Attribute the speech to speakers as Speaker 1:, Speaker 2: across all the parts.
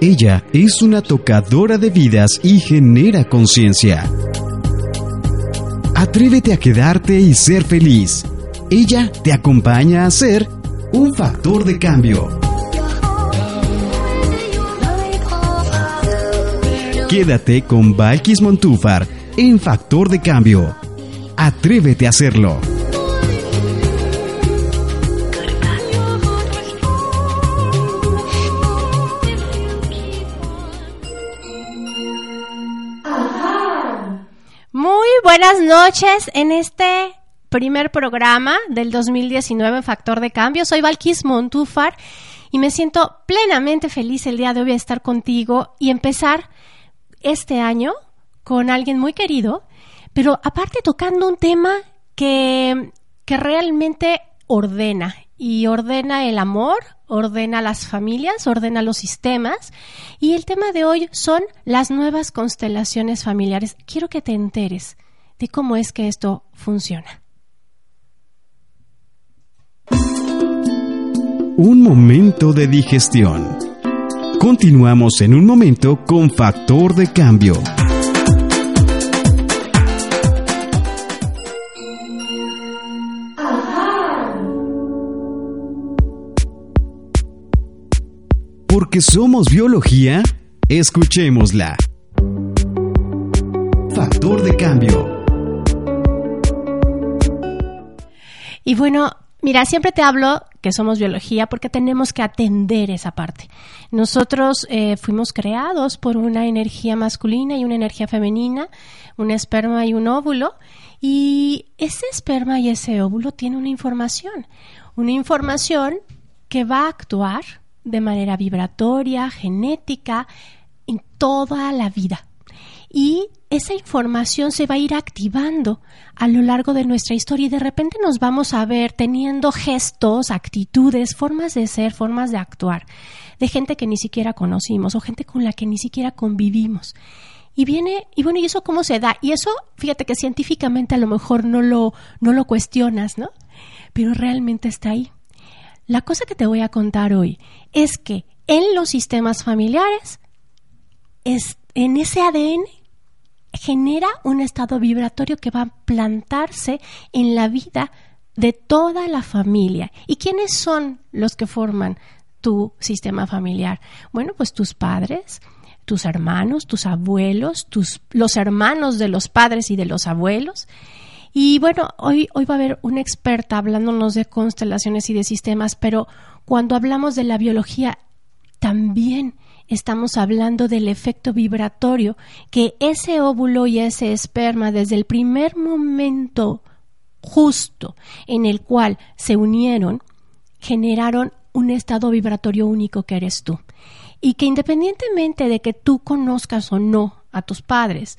Speaker 1: Ella es una tocadora de vidas y genera conciencia. Atrévete a quedarte y ser feliz. Ella te acompaña a ser un factor de cambio. Quédate con Valkis Montúfar en Factor de Cambio. Atrévete a hacerlo.
Speaker 2: Buenas noches en este primer programa del 2019 Factor de Cambio. Soy Valkis Montúfar y me siento plenamente feliz el día de hoy de estar contigo y empezar este año con alguien muy querido, pero aparte tocando un tema que, que realmente ordena y ordena el amor, ordena las familias, ordena los sistemas. Y el tema de hoy son las nuevas constelaciones familiares. Quiero que te enteres de cómo es que esto funciona.
Speaker 1: Un momento de digestión. Continuamos en un momento con factor de cambio. Porque somos biología, escuchémosla. Factor de cambio.
Speaker 2: Y bueno, mira, siempre te hablo que somos biología porque tenemos que atender esa parte. Nosotros eh, fuimos creados por una energía masculina y una energía femenina, un esperma y un óvulo, y ese esperma y ese óvulo tienen una información, una información que va a actuar de manera vibratoria, genética, en toda la vida. Y esa información se va a ir activando a lo largo de nuestra historia y de repente nos vamos a ver teniendo gestos, actitudes, formas de ser, formas de actuar de gente que ni siquiera conocimos o gente con la que ni siquiera convivimos. Y viene, y bueno, ¿y eso cómo se da? Y eso, fíjate que científicamente a lo mejor no lo, no lo cuestionas, ¿no? Pero realmente está ahí. La cosa que te voy a contar hoy es que en los sistemas familiares, es, en ese ADN genera un estado vibratorio que va a plantarse en la vida de toda la familia. ¿Y quiénes son los que forman tu sistema familiar? Bueno, pues tus padres, tus hermanos, tus abuelos, tus, los hermanos de los padres y de los abuelos. Y bueno, hoy, hoy va a haber una experta hablándonos de constelaciones y de sistemas, pero cuando hablamos de la biología, también estamos hablando del efecto vibratorio que ese óvulo y ese esperma desde el primer momento justo en el cual se unieron, generaron un estado vibratorio único que eres tú. Y que independientemente de que tú conozcas o no a tus padres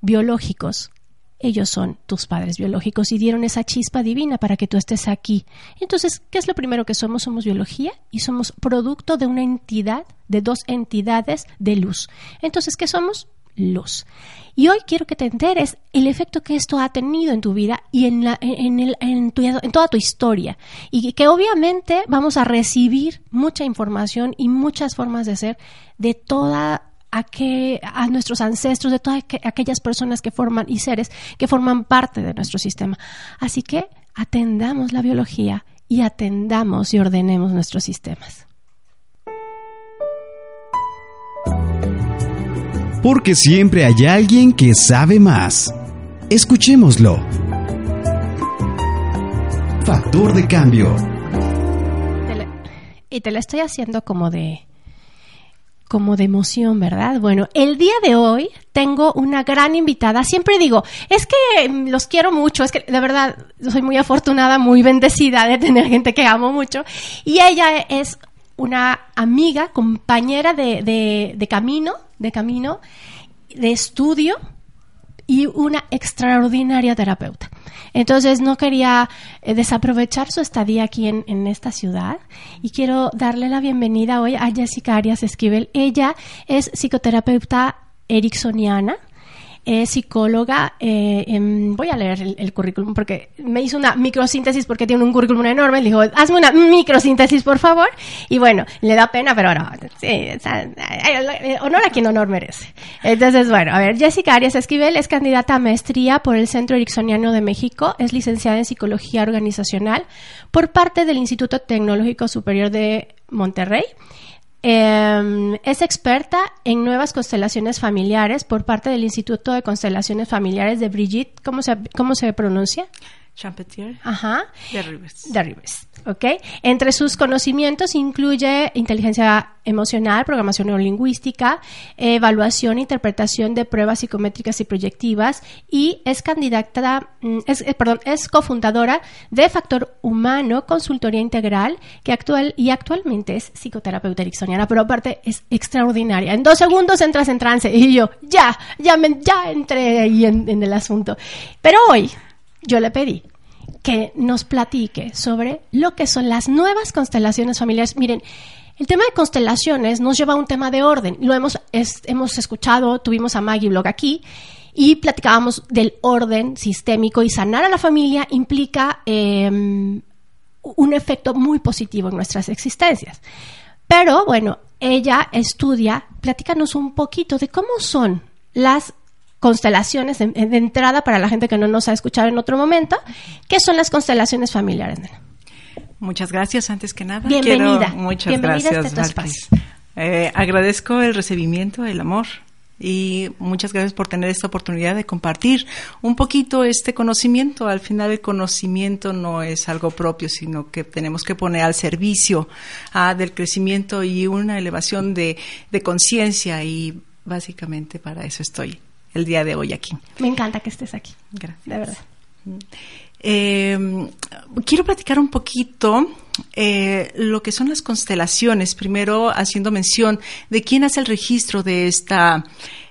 Speaker 2: biológicos, ellos son tus padres biológicos y dieron esa chispa divina para que tú estés aquí. Entonces, ¿qué es lo primero que somos? Somos biología y somos producto de una entidad, de dos entidades de luz. Entonces, ¿qué somos? Luz. Y hoy quiero que te enteres el efecto que esto ha tenido en tu vida y en, la, en, el, en, tu, en toda tu historia. Y que obviamente vamos a recibir mucha información y muchas formas de ser de toda a, que, a nuestros ancestros, de todas aquellas personas que forman y seres que forman parte de nuestro sistema. Así que atendamos la biología y atendamos y ordenemos nuestros sistemas.
Speaker 1: Porque siempre hay alguien que sabe más. Escuchémoslo. Factor de cambio.
Speaker 2: y te la estoy haciendo como de como de emoción, ¿verdad? Bueno, el día de hoy tengo una gran invitada. Siempre digo, es que los quiero mucho, es que de verdad soy muy afortunada, muy bendecida de tener gente que amo mucho. Y ella es una amiga, compañera de, de, camino, de camino, de estudio y una extraordinaria terapeuta. Entonces no quería eh, desaprovechar su estadía aquí en, esta ciudad y quiero darle la bienvenida hoy a Jessica Arias Esquivel. Ella es psicoterapeuta ericksoniana. Es psicóloga. Eh, voy a leer el, currículum porque me hizo una microsíntesis porque tiene un currículum enorme. Le dijo, hazme una microsíntesis, por favor. Y bueno, le da pena, pero no, sí, honor a quien honor merece. Entonces, bueno, a ver, Jessica Arias Esquivel es candidata a maestría por el Centro Ericksoniano de México, es licenciada en Psicología Organizacional por parte del Instituto Tecnológico Superior de Monterrey Em, es experta en nuevas constelaciones familiares por parte del Instituto de Constelaciones Familiares de Brigitte. ¿Cómo se, cómo se pronuncia?
Speaker 3: Champetier.
Speaker 2: Ajá.
Speaker 3: De Rivers.
Speaker 2: De Rivers. ¿ok? Entre sus conocimientos incluye inteligencia emocional, programación neurolingüística, evaluación e interpretación de pruebas psicométricas y proyectivas y es candidata, mm, es, eh, perdón, es cofundadora de Factor Humano, consultoría integral, que actual y actualmente es psicoterapeuta ericksoniana, pero aparte es extraordinaria. En dos segundos entras en trance y yo, ya, ya, me, ya entré ahí en el asunto. Pero hoy yo le pedí que nos platique sobre lo que son las nuevas constelaciones familiares. Miren, el tema de constelaciones nos lleva a un tema de orden. Lo hemos, hemos escuchado, tuvimos a Maggie Blog aquí y platicábamos del orden sistémico y sanar a la familia implica em, un efecto muy positivo en nuestras existencias. Pero bueno, ella estudia, platícanos un poquito de cómo son las constelaciones de, entrada para la gente que no nos ha escuchado en otro momento. ¿Qué son las constelaciones familiares?
Speaker 3: Muchas gracias, antes que nada.
Speaker 2: Bienvenida.
Speaker 3: muchas
Speaker 2: Bienvenida
Speaker 3: gracias.
Speaker 2: A este
Speaker 3: eh, agradezco el recibimiento, el amor y muchas gracias por tener esta oportunidad de compartir un poquito este conocimiento. Al final el conocimiento no es algo propio, sino que tenemos que poner al servicio ah, del crecimiento y una elevación de, de conciencia y básicamente para eso estoy el día de hoy aquí.
Speaker 2: Me encanta que estés aquí.
Speaker 3: Gracias.
Speaker 2: De verdad.
Speaker 3: Eh, quiero platicar un poquito eh, lo que son las constelaciones, primero haciendo mención de quién hace el registro de esta,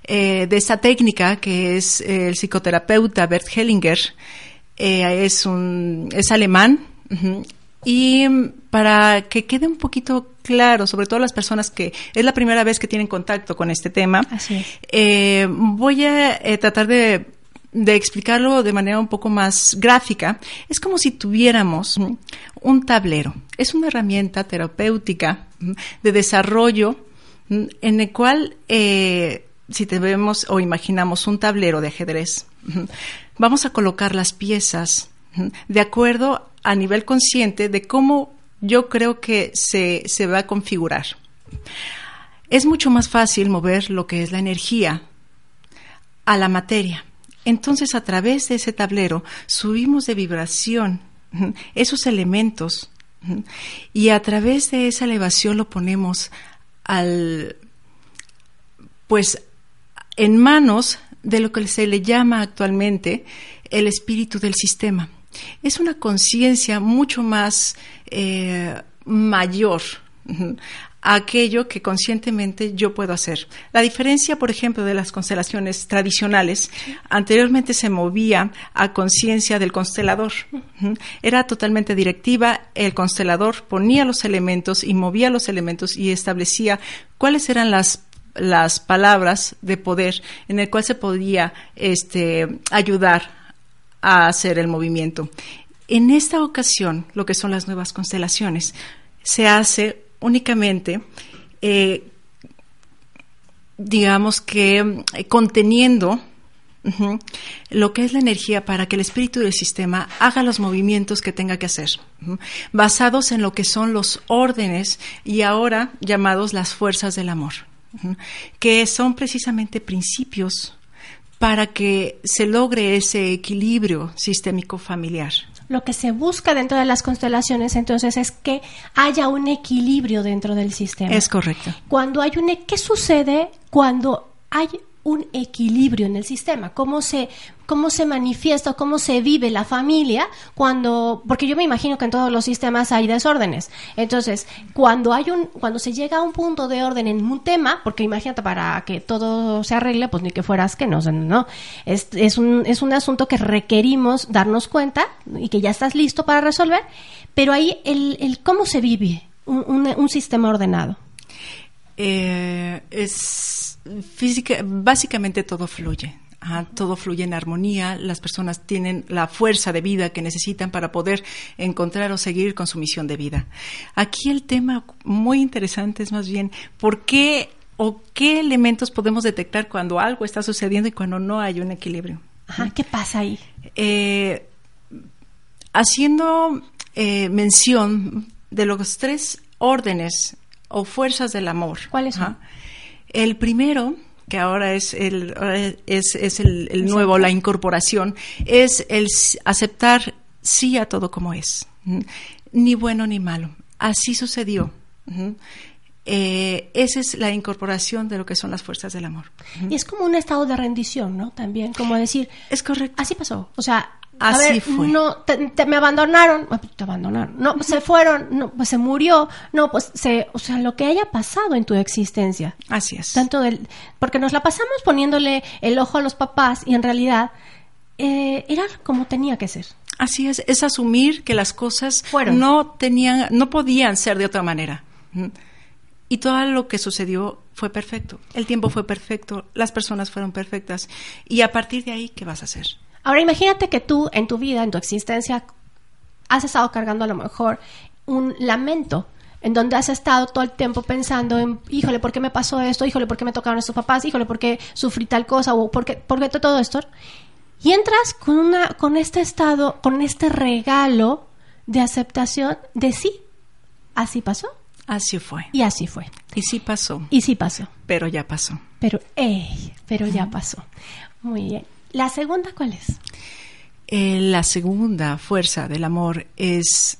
Speaker 3: eh, de esta técnica, que es el psicoterapeuta Bert Hellinger. es, un, es alemán. Y para que quede un poquito claro, sobre todo las personas que es la primera vez que tienen contacto con este tema, eh, voy a eh, tratar de, explicarlo de manera un poco más gráfica. Es como si tuviéramos un tablero. Es una herramienta terapéutica de desarrollo en el cual, eh, si tenemos o imaginamos un tablero de ajedrez, vamos a colocar las piezas de acuerdo a nivel consciente de cómo yo creo que se, se va a configurar. Es mucho más fácil mover lo que es la energía a la materia. Entonces, a través de ese tablero, subimos de vibración esos elementos y a través de esa elevación lo ponemos al, pues, en manos de lo que se le llama actualmente el espíritu del sistema es una conciencia mucho más eh, mayor a aquello que conscientemente yo puedo hacer. La diferencia, por ejemplo, de las constelaciones tradicionales, anteriormente se movía a conciencia del constelador. Era totalmente directiva, el constelador ponía los elementos y movía los elementos y establecía cuáles eran las las palabras de poder en el cual se podía este, ayudar a hacer el movimiento. En esta ocasión, lo que son las nuevas constelaciones, se hace únicamente, eh, digamos que eh, conteniendo lo que es la energía para que el espíritu del sistema haga los movimientos que tenga que hacer, basados en lo que son los órdenes y ahora llamados las fuerzas del amor, que son precisamente principios para que se logre ese equilibrio sistémico familiar.
Speaker 2: Lo que se busca dentro de las constelaciones entonces es que haya un equilibrio dentro del sistema.
Speaker 3: Es correcto.
Speaker 2: Cuando hay un e, ¿qué sucede cuando hay un equilibrio en el sistema, cómo se, cómo se manifiesta, cómo se vive la familia cuando, porque yo me imagino que en todos los sistemas hay desórdenes. Entonces, cuando hay un, cuando se llega a un punto de orden en un tema, porque imagínate para que todo se arregle, pues ni que fueras que no, no, es, un, es un asunto que requerimos darnos cuenta y que ya estás listo para resolver, pero ahí el, el cómo se vive un, un sistema ordenado.
Speaker 3: Eh, es física, básicamente todo fluye. Todo fluye en armonía, las personas tienen la fuerza de vida que necesitan para poder encontrar o seguir con su misión de vida. Aquí el tema muy interesante es más bien por qué o qué elementos podemos detectar cuando algo está sucediendo y cuando no hay un equilibrio.
Speaker 2: Ajá, ¿qué pasa ahí?
Speaker 3: Eh, haciendo eh, mención de los tres órdenes o fuerzas del amor.
Speaker 2: ¿Cuáles son?
Speaker 3: El primero, que ahora es el, es, es el, nuevo, la incorporación, es el aceptar sí a todo como es, ni bueno ni malo. Así sucedió. Eh, esa es la incorporación de lo que son las fuerzas del amor.
Speaker 2: Y es como un estado de rendición, ¿no? También, como decir.
Speaker 3: Es correcto.
Speaker 2: Así pasó. O sea,
Speaker 3: Así fue.
Speaker 2: No, te, me abandonaron, te abandonaron, no, se fueron, no, pues se murió, no, pues se, o sea, lo que haya pasado en tu existencia.
Speaker 3: Así es.
Speaker 2: Tanto del, porque nos la pasamos poniéndole el ojo a los papás y en realidad eh, era como tenía que ser.
Speaker 3: Así es, es asumir que las cosas Fueron. no tenían, no podían ser de otra manera. Y todo lo que sucedió fue perfecto. El tiempo fue perfecto, las personas fueron perfectas. Y a partir de ahí, ¿qué vas a hacer?
Speaker 2: Ahora imagínate que tú en tu vida, en tu existencia, has estado cargando a lo mejor un lamento en donde has estado todo el tiempo pensando en, híjole, ¿por qué me pasó esto? Híjole, ¿por qué me tocaron estos papás? Híjole, ¿por qué sufrí tal cosa? ¿O por qué, por qué todo esto? Y entras con, una, con este estado, con este regalo de aceptación de sí. Así pasó.
Speaker 3: Así fue.
Speaker 2: Y así fue.
Speaker 3: Y sí pasó.
Speaker 2: Y sí pasó.
Speaker 3: Pero ya pasó.
Speaker 2: Pero, ey, pero ya pasó. Muy bien. ¿La segunda cuál es?
Speaker 3: Eh, la segunda fuerza del amor es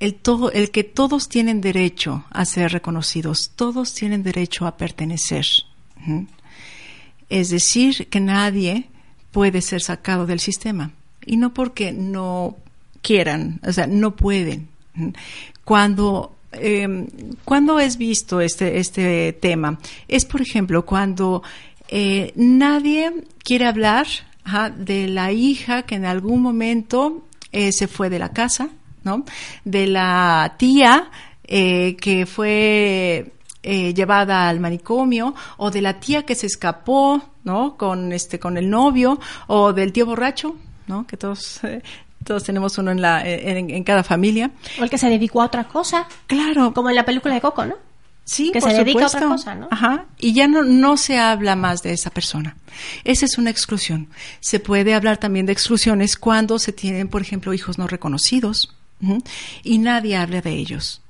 Speaker 3: el, todo, el que todos tienen derecho a ser reconocidos, todos tienen derecho a pertenecer. Es decir, que nadie puede ser sacado del sistema. Y no porque no quieran, o sea, no pueden. Cuando eh, es visto este, este tema? Es, por ejemplo, cuando eh, nadie quiere hablar de la hija que en algún momento eh, se fue de la casa, ¿no? De la tía eh, que fue llevada al manicomio o de la tía que se escapó, ¿no? Con este, con el novio o del tío borracho, ¿no? Que todos todos tenemos uno en la en, cada familia.
Speaker 2: O el que se dedicó a otra cosa.
Speaker 3: Claro.
Speaker 2: Como en la película de Coco, ¿no?
Speaker 3: Sí,
Speaker 2: que se dedica a otra cosa, ¿no?
Speaker 3: Ajá, y ya no, no se habla más de esa persona. Esa es una exclusión. Se puede hablar también de exclusiones cuando se tienen, por ejemplo, hijos no reconocidos y nadie habla de ellos.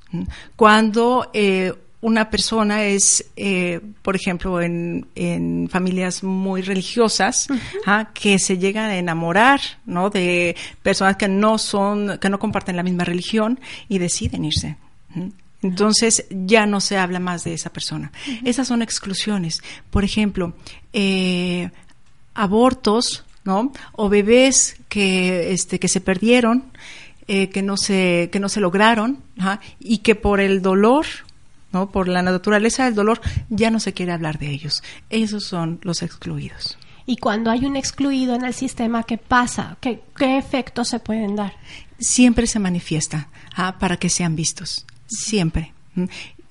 Speaker 3: Cuando eh, una persona es, eh, por ejemplo, en, en, familias muy religiosas, que se llegan a enamorar, ¿no? De personas que no son, que no comparten la misma religión y deciden irse. Entonces ya no se habla más de esa persona. Esas son exclusiones. Por ejemplo, eh, abortos, ¿no? O bebés que, este, que se perdieron, eh, que no se, que no se lograron, y que por el dolor, ¿no? Por la naturaleza del dolor, ya no se quiere hablar de ellos. Esos son los excluidos.
Speaker 2: Y cuando hay un excluido en el sistema, ¿qué pasa? ¿Qué, qué efectos se pueden dar?
Speaker 3: Siempre se manifiesta para que sean vistos siempre.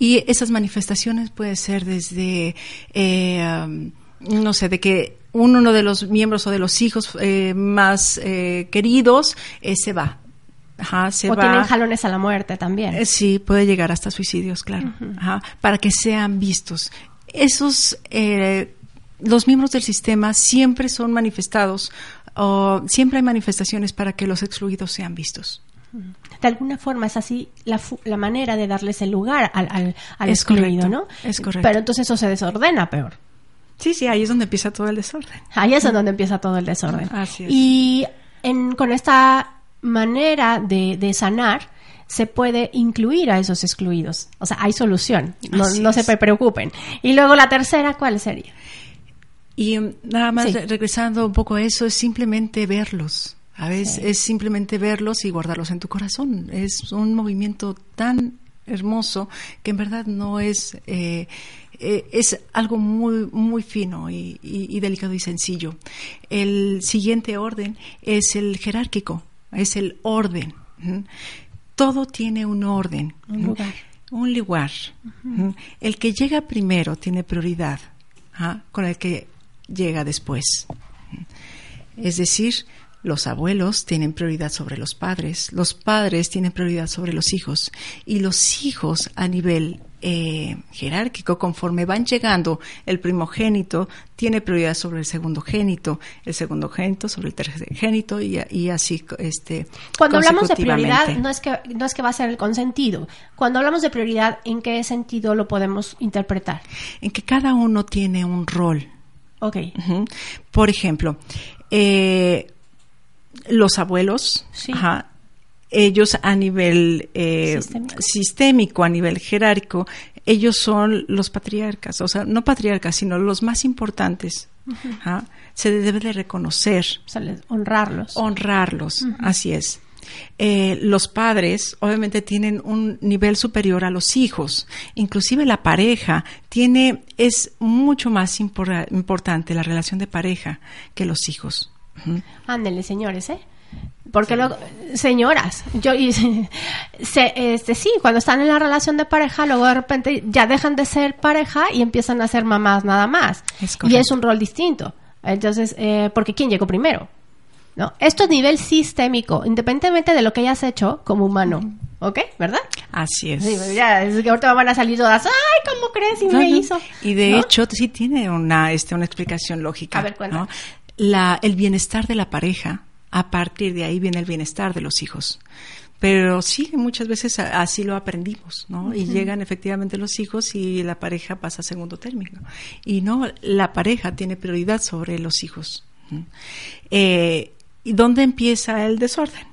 Speaker 3: Y esas manifestaciones pueden ser desde, eh, um, no sé, de que uno de los miembros o de los hijos eh, más eh, queridos se va.
Speaker 2: se o tienen jalones a la muerte también.
Speaker 3: sí, puede llegar hasta suicidios, claro. para que sean vistos. Esos, los miembros del sistema siempre son manifestados, o siempre hay manifestaciones para que los excluidos sean vistos
Speaker 2: de alguna forma es así la, la manera de darles el lugar al, al, al excluido, ¿no?
Speaker 3: Es correcto.
Speaker 2: Pero entonces eso se desordena peor.
Speaker 3: Sí, sí, ahí es donde empieza todo el desorden.
Speaker 2: Ahí es donde empieza todo el desorden.
Speaker 3: Así es.
Speaker 2: Y en, con esta manera de, de sanar, se puede incluir a esos excluidos. O sea, hay solución, no, no se preocupen. Y luego la tercera, ¿cuál sería?
Speaker 3: Y nada más regresando un poco a eso, es simplemente verlos. A veces es simplemente verlos y guardarlos en tu corazón. Es un movimiento tan hermoso que en verdad no es eh, eh, es algo muy muy fino y, delicado y sencillo. El siguiente orden es el jerárquico, es el orden. Todo tiene un orden,
Speaker 2: un lugar.
Speaker 3: Un lugar. El que llega primero tiene prioridad. ¿ah? con el que llega después. Es decir, los abuelos tienen prioridad sobre los padres, los padres tienen prioridad sobre los hijos y los hijos a nivel eh, jerárquico, conforme van llegando, el primogénito tiene prioridad sobre el segundo génito, el segundo génito sobre el tercer génito y, y así este
Speaker 2: Cuando hablamos de prioridad no es que no es que va a ser el consentido. Cuando hablamos de prioridad, ¿en qué sentido lo podemos interpretar?
Speaker 3: En que cada uno tiene un rol.
Speaker 2: Ok.
Speaker 3: Por ejemplo, eh, los abuelos, ellos a nivel eh, ¿Sistémico? a nivel jerárquico, ellos son los patriarcas, o sea, no patriarcas, sino los más importantes. Se debe de reconocer.
Speaker 2: honrarlos.
Speaker 3: Honrarlos, así es. Eh, los padres obviamente tienen un nivel superior a los hijos, inclusive la pareja tiene es mucho más importante la relación de pareja que los hijos.
Speaker 2: Ándele, señores, ¿eh? Porque luego, señoras, yo y, se, este sí, cuando están en la relación de pareja, luego de repente ya dejan de ser pareja y empiezan a ser mamás nada más. y es un rol distinto. Entonces, eh, porque quién llegó primero, ¿no? Esto es nivel sistémico, independientemente de lo que hayas hecho como humano, ¿ok? ¿Verdad?
Speaker 3: Así es.
Speaker 2: Sí, pues ya, es que ahorita van a salir todas, ay, ¿cómo crees? Y me hizo.
Speaker 3: Y de hecho, sí tiene una, este, una explicación lógica. A ver, ¿no? La, el bienestar de la pareja, a partir de ahí viene el bienestar de los hijos. Pero sí, muchas veces así lo aprendimos, ¿no? Y llegan efectivamente los hijos y la pareja pasa a segundo término. Y no, la pareja tiene prioridad sobre los hijos. Eh, ¿Y dónde empieza el desorden?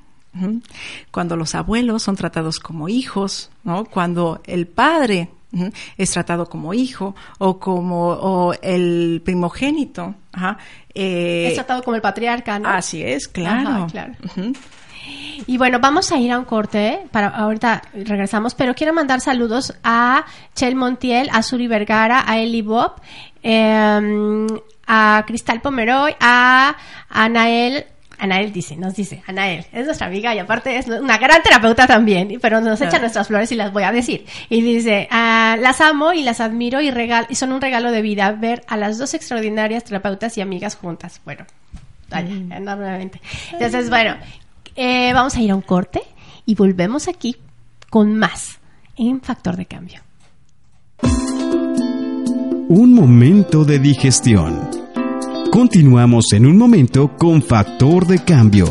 Speaker 3: Cuando los abuelos son tratados como hijos, ¿no? Cuando el padre es tratado como hijo o como el primogénito.
Speaker 2: Eh, es tratado como el patriarca, ¿no?
Speaker 3: Así es, claro.
Speaker 2: Y bueno, vamos a ir a un corte, para ahorita regresamos, pero quiero mandar saludos a Chel Montiel, a Suri Vergara, a Eli Bob, em, a Cristal Pomeroy, a Anael Anael dice, nos dice, Anael, es nuestra amiga y aparte es una gran terapeuta también, pero nos echa nuestras flores y las voy a decir. Y dice, ah, las amo y las admiro y, regal y son un regalo de vida ver a las dos extraordinarias terapeutas y amigas juntas. Bueno, vaya, mm. enormemente. Entonces, bueno, eh, vamos a ir a un corte y volvemos aquí con más en Factor de Cambio.
Speaker 1: Un momento de digestión Continuamos en un momento con Factor de Cambio.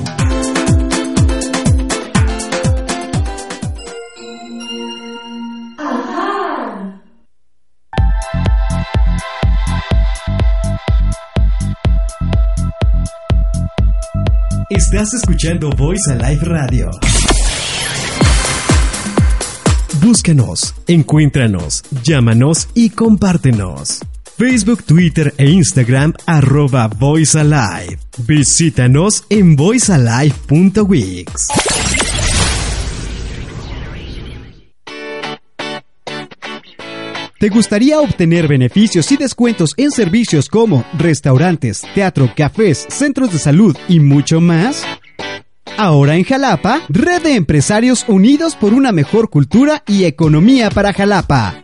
Speaker 1: Estás escuchando Voice Alive Radio. Búscanos, encuéntranos, llámanos y compártenos. Facebook, Twitter e Instagram arroba VoiceAlive. Visítanos en voicealive.wix. ¿Te gustaría obtener beneficios y descuentos en servicios como restaurantes, teatro, cafés, centros de salud y mucho más? Ahora en Jalapa, Red de Empresarios Unidos por una mejor cultura y economía para Jalapa.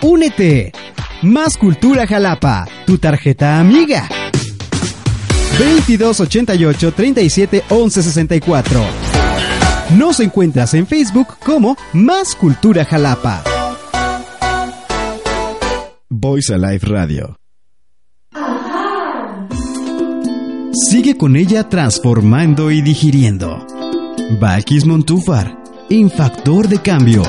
Speaker 1: Únete más Cultura Jalapa, tu tarjeta amiga. 2288 37 11 64. Nos encuentras en Facebook como Más Cultura Jalapa. Voice Alive Radio. Sigue con ella transformando y digiriendo. Valkis Montúfar, en Factor de Cambio.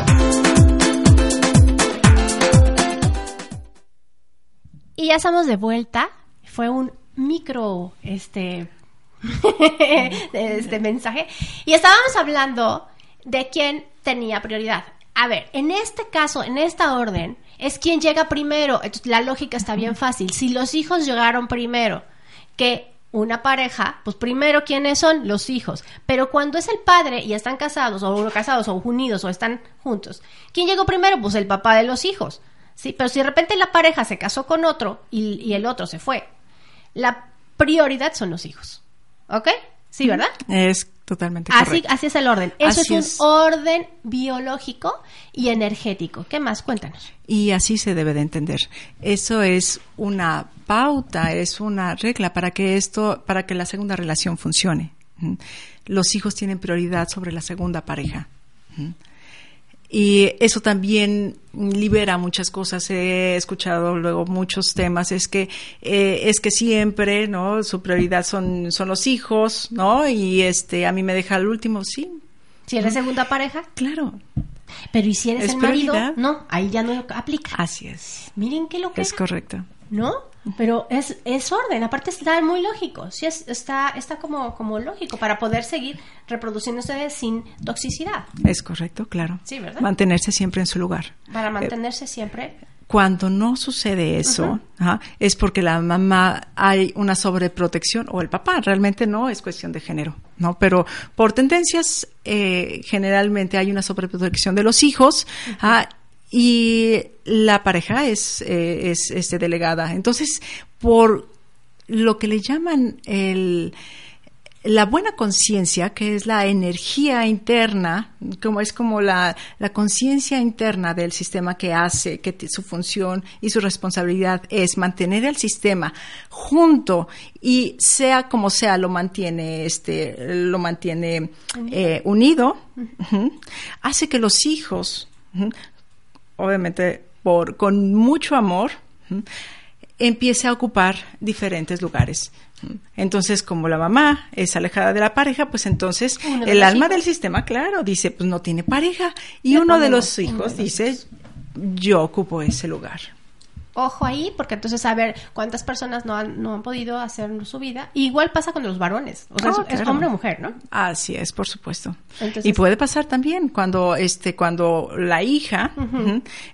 Speaker 2: Y ya estamos de vuelta. Fue un micro este, este mensaje. Y estábamos hablando de quién tenía prioridad. A ver, en este caso, en esta orden, es quien llega primero. La lógica está bien fácil. Si los hijos llegaron primero que una pareja, pues primero quiénes son los hijos. Pero cuando es el padre y están casados, o uno casados, o unidos, o están juntos, ¿quién llegó primero? Pues el papá de los hijos. Sí, pero si de repente la pareja se casó con otro y, el otro se fue, la prioridad son los hijos. ¿Ok? Sí, ¿verdad?
Speaker 3: Es totalmente
Speaker 2: Así,
Speaker 3: correcto.
Speaker 2: así es el orden. Eso es
Speaker 3: es.
Speaker 2: un orden biológico y energético. ¿Qué más? Cuéntanos.
Speaker 3: Y así se debe de entender. Eso es una pauta, es una regla para que esto, para que la segunda relación funcione. Los hijos tienen prioridad sobre la segunda pareja. Y eso también libera muchas cosas. He escuchado luego muchos temas. Es que eh, es que siempre, ¿no? Su prioridad son son los hijos, ¿no? Y este a mí me deja el último, sí,
Speaker 2: Si eres segunda pareja,
Speaker 3: claro,
Speaker 2: pero ¿y si eres
Speaker 3: Es
Speaker 2: el marido?
Speaker 3: prioridad.
Speaker 2: No, ahí ya no aplica.
Speaker 3: así es,
Speaker 2: Miren qué lo que
Speaker 3: es correcto.
Speaker 2: ¿no? Pero es, es orden, aparte está muy lógico, sí es, está, está como, como lógico para poder seguir reproduciéndose sin toxicidad,
Speaker 3: Es correcto, claro.
Speaker 2: Sí, ¿verdad?
Speaker 3: Mantenerse siempre en su lugar.
Speaker 2: para
Speaker 3: Eh,
Speaker 2: mantenerse siempre.
Speaker 3: cuando no sucede eso, ajá, es porque la mamá hay una sobreprotección o el papá, realmente no es cuestión de género, ¿no? Pero por tendencias, eh, generalmente hay una sobreprotección de los hijos, ajá, y la pareja es, eh, es este, delegada. Entonces, por lo que le llaman el, la buena conciencia, que es la energía interna, como es como la, la conciencia interna del sistema que hace, que su función y su responsabilidad es mantener el sistema junto y sea como sea lo mantiene este lo mantiene eh, unido, ujú, hace que los hijos, obviamente por con mucho amor, ujú, empiece a ocupar diferentes lugares. Entonces, como la mamá es alejada de la pareja, pues entonces
Speaker 2: Uno
Speaker 3: el alma
Speaker 2: hijos.
Speaker 3: del sistema, claro, dice, pues no tiene pareja. Y uno de los hijos dice, yo ocupo ese lugar.
Speaker 2: Ojo ahí, porque entonces a ver cuántas personas no han, no han podido hacer su vida. Igual pasa con los varones, o sea,
Speaker 3: Ah,
Speaker 2: es, hombre o mujer, ¿no?
Speaker 3: Así es, por supuesto.
Speaker 2: Entonces-
Speaker 3: y puede pasar también cuando, este, cuando la hija,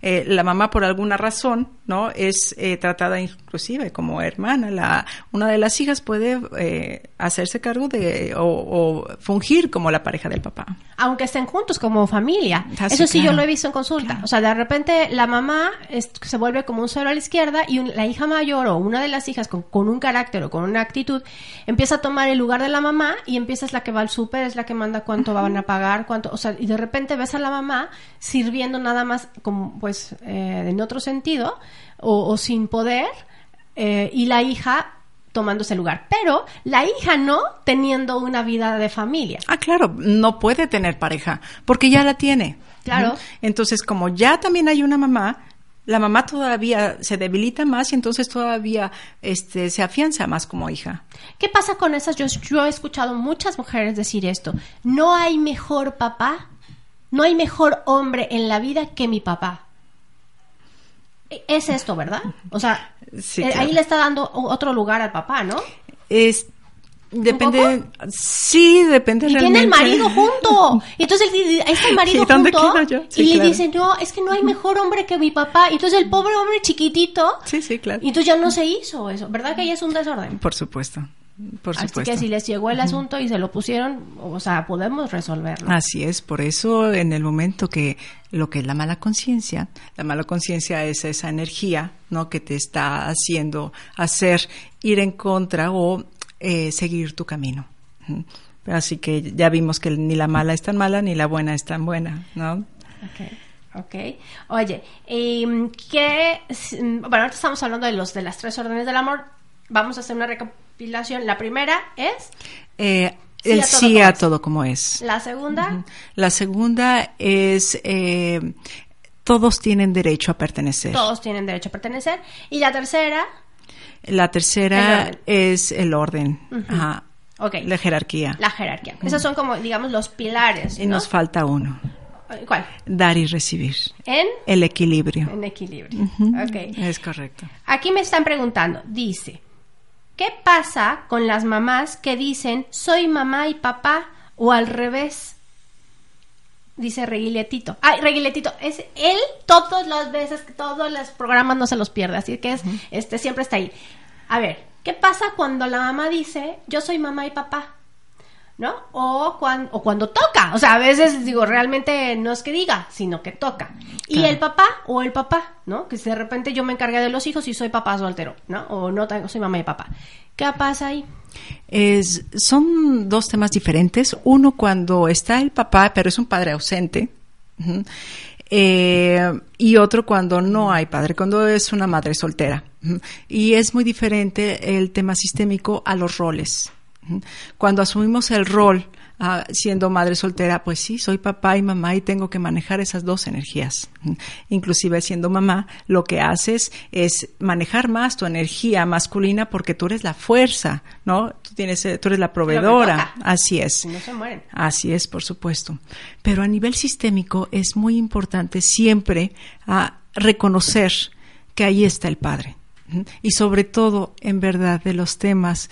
Speaker 3: eh, la mamá por alguna razón, ¿no? Es eh, tratada inclusive como hermana. La, una de las hijas puede eh, hacerse cargo de o, o fungir como la pareja del papá.
Speaker 2: Aunque estén juntos como familia.
Speaker 3: Ah,
Speaker 2: Eso sí, yo lo he visto en consulta. O sea, de repente la mamá es- se vuelve como un cero a la izquierda y un- la hija mayor o una de las hijas con, con un carácter o con una actitud empieza a tomar el lugar de la mamá y empieza es la que va al súper, es la que manda cuánto van a pagar, cuánto, o sea, y de repente ves a la mamá sirviendo nada más como, pues, eh, en otro sentido o, o sin poder eh, y la hija tomando ese lugar. Pero la hija no teniendo una vida de familia.
Speaker 3: Ah, claro, no puede tener pareja porque ya la tiene.
Speaker 2: Claro.
Speaker 3: Entonces, como ya también hay una mamá, la mamá todavía se debilita más y entonces todavía este, se afianza más como hija.
Speaker 2: ¿Qué pasa con esas? Yo, yo he escuchado muchas mujeres decir esto. No hay mejor papá, no hay mejor hombre en la vida que mi papá. Es esto, ¿verdad? O sea,
Speaker 3: Sí,
Speaker 2: eh,
Speaker 3: claro.
Speaker 2: ahí le está dando otro lugar al papá, ¿no?
Speaker 3: Es depende, sí, depende
Speaker 2: Y tiene el marido junto. Y entonces ahí está el marido
Speaker 3: ¿Y dónde
Speaker 2: junto.
Speaker 3: quedo yo? Sí,
Speaker 2: y le dice, no, es que no hay mejor hombre que mi papá. Y entonces el pobre hombre chiquitito.
Speaker 3: Sí, sí, claro.
Speaker 2: Y entonces ya no se hizo eso. ¿Verdad que ahí es un desorden?
Speaker 3: Por supuesto. Por
Speaker 2: Así que si les llegó el asunto y se lo pusieron, o sea, podemos resolverlo.
Speaker 3: Así es, por eso en el momento que lo que es la mala conciencia, la mala conciencia es esa energía, ¿no? Que te está haciendo hacer ir en contra o eh, seguir tu camino. Así que ya vimos que ni la mala es tan mala ni la buena es tan buena, ¿no?
Speaker 2: Ok, ok. Oye, em, ¿qué? s- mm, Bueno, ahorita estamos hablando de los de las tres órdenes del amor. Vamos a hacer una recopilación. La primera es
Speaker 3: Eh,
Speaker 2: Sí
Speaker 3: el
Speaker 2: a
Speaker 3: sí
Speaker 2: como
Speaker 3: a todo como es.
Speaker 2: la segunda.
Speaker 3: La segunda es eh, todos tienen derecho a pertenecer.
Speaker 2: Todos tienen derecho a pertenecer. Y la tercera,
Speaker 3: La tercera es el orden, Ajá.
Speaker 2: ok,
Speaker 3: la jerarquía.
Speaker 2: la jerarquía. Esos son como, digamos, los pilares.
Speaker 3: Y
Speaker 2: ¿no?
Speaker 3: nos falta uno,
Speaker 2: ¿Cuál?
Speaker 3: dar y recibir,
Speaker 2: En,
Speaker 3: el equilibrio.
Speaker 2: en equilibrio.
Speaker 3: Ujú.
Speaker 2: Ok.
Speaker 3: Es correcto.
Speaker 2: Aquí me están preguntando, dice, ¿qué pasa con las mamás que dicen soy mamá y papá o al revés? Dice Reguiletito. Ay, Reguiletito, es él todas las veces, todos los programas no se los pierde, así que es, este siempre está ahí. A ver, ¿qué pasa cuando la mamá dice yo soy mamá y papá? ¿No? O, cuando, o cuando toca. O sea, a veces digo, realmente no es que diga, sino que toca. Y el papá o el papá, ¿no? Que si de repente yo me encargué de los hijos y soy papá soltero, ¿no? O no tengo, soy mamá y papá. ¿Qué pasa ahí?
Speaker 3: Es, son dos temas diferentes. Uno cuando está el papá, pero es un padre ausente. Eh, y otro cuando no hay padre, cuando es una madre soltera. Y es muy diferente el tema sistémico a los roles. Cuando asumimos el rol ah, siendo madre soltera, pues sí, soy papá y mamá y tengo que manejar esas dos energías. Inclusive siendo mamá, lo que haces es manejar más tu energía masculina porque tú eres la fuerza, ¿no? Tú tienes, tú eres la proveedora. Así es.
Speaker 2: No se mueren.
Speaker 3: Así es, por supuesto. Pero a nivel sistémico es muy importante siempre ah, reconocer que ahí está el padre. Y sobre todo, en verdad, de los temas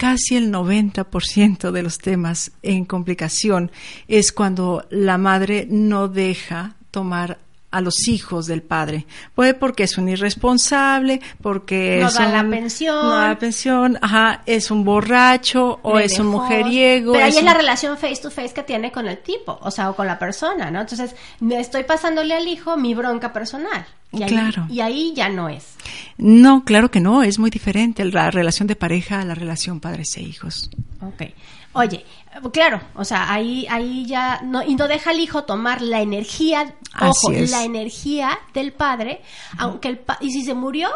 Speaker 3: casi el 90% de los temas en complicación es cuando la madre no deja tomar a los hijos del padre. Puede porque es un irresponsable, porque
Speaker 2: no
Speaker 3: es
Speaker 2: da
Speaker 3: un,
Speaker 2: la pensión,
Speaker 3: no da la pensión, ajá, es un borracho o es un mujeriego.
Speaker 2: Pero ahí
Speaker 3: es
Speaker 2: es
Speaker 3: un-
Speaker 2: la relación face to face que tiene con el tipo, o sea, o con la persona, ¿no? Entonces, me estoy pasándole al hijo mi bronca personal. Y ahí,
Speaker 3: Claro.
Speaker 2: Y ahí ya no es.
Speaker 3: No, claro que no, es muy diferente la relación de pareja a la relación padres e hijos.
Speaker 2: Ok. Oye, claro, o sea, ahí, ahí ya no, y no deja al hijo tomar la energía, ojo, la energía del padre, aunque el pa- y si se murió,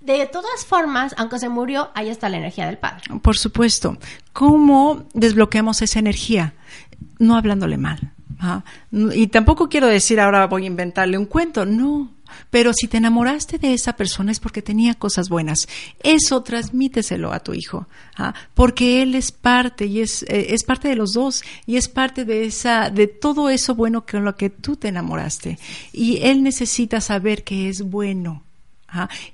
Speaker 2: de todas formas, aunque se murió, ahí está la energía del padre.
Speaker 3: Por supuesto. ¿Cómo desbloqueamos esa energía? No hablándole mal. ¿ah? Y tampoco quiero decir ahora voy a inventarle un cuento, no. Pero si te enamoraste de esa persona es porque tenía cosas buenas. Eso transmíteselo a tu hijo, ¿ah? porque él es parte y es, eh, es parte de los dos y es parte de esa, de todo eso bueno con lo que tú te enamoraste. Y él necesita saber que es bueno.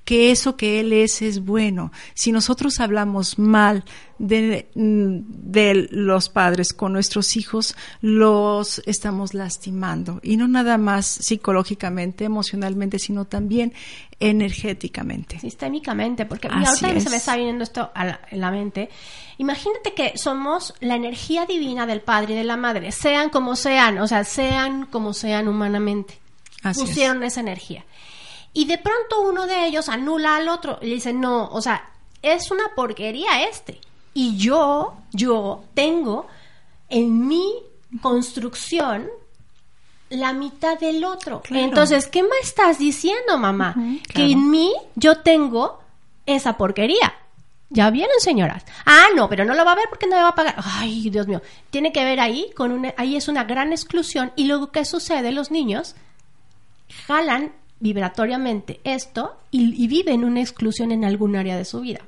Speaker 3: Que eso que él es es bueno. Si nosotros hablamos mal de, mm, de los padres con nuestros hijos, los estamos lastimando. Y no nada más psicológicamente, emocionalmente, sino también energéticamente.
Speaker 2: Sistémicamente, porque mira, ahorita
Speaker 3: es.
Speaker 2: se me está viniendo esto a la, en la mente. Imagínate que somos la energía divina del padre y de la madre, sean como sean, o sea, sean como sean humanamente.
Speaker 3: Así es.
Speaker 2: pusieron esa energía. Y de pronto uno de ellos anula al otro y le dice, no, o sea, es una porquería este. Y yo, yo tengo en mi construcción la mitad del otro.
Speaker 3: Claro.
Speaker 2: Entonces, ¿qué me estás diciendo, mamá? Que
Speaker 3: claro.
Speaker 2: en mí yo tengo esa porquería. Ya vieron, señoras. Ah, no, pero no lo va a ver porque no me va a pagar. Ay, Dios mío. Tiene que ver ahí con una, ahí es una gran exclusión. Y luego, ¿qué sucede? Los niños jalan vibratoriamente esto y, y viven una exclusión en algún área de su vida.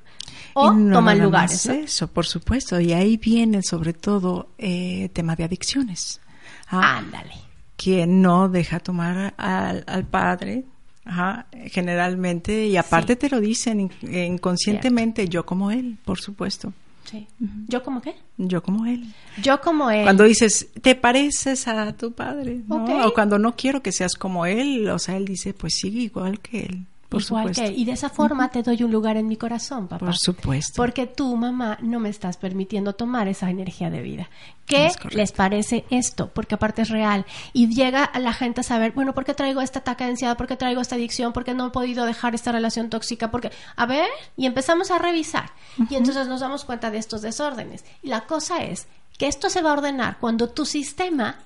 Speaker 2: O
Speaker 3: no
Speaker 2: toman
Speaker 3: nada
Speaker 2: lugares.
Speaker 3: Eso, por supuesto. Y ahí viene sobre todo eh, tema de adicciones. Ah,
Speaker 2: Ándale.
Speaker 3: quien no deja tomar al, al padre, ajá, generalmente, y aparte te lo dicen in- inconscientemente, yo como él, por supuesto,
Speaker 2: Sí. ¿Yo como qué?
Speaker 3: yo como él.
Speaker 2: Yo como él.
Speaker 3: Cuando dices, te pareces a tu padre, ¿no? O cuando no quiero que seas como él, o sea, él dice, pues sí, igual que él, por
Speaker 2: Igual
Speaker 3: supuesto.
Speaker 2: que. Y de esa forma te doy un lugar en mi corazón, papá.
Speaker 3: Por supuesto.
Speaker 2: Porque tú, mamá, no me estás permitiendo tomar esa energía de vida. ¿Qué les parece esto? Porque aparte es real. Y llega a la gente a saber, bueno, ¿por qué traigo este ataque de ansiedad? ¿Por qué traigo esta adicción? ¿Por qué no he podido dejar esta relación tóxica? Porque, a ver, y empezamos a revisar. Y entonces nos damos cuenta de estos desórdenes. Y la cosa es que esto se va a ordenar cuando tu sistema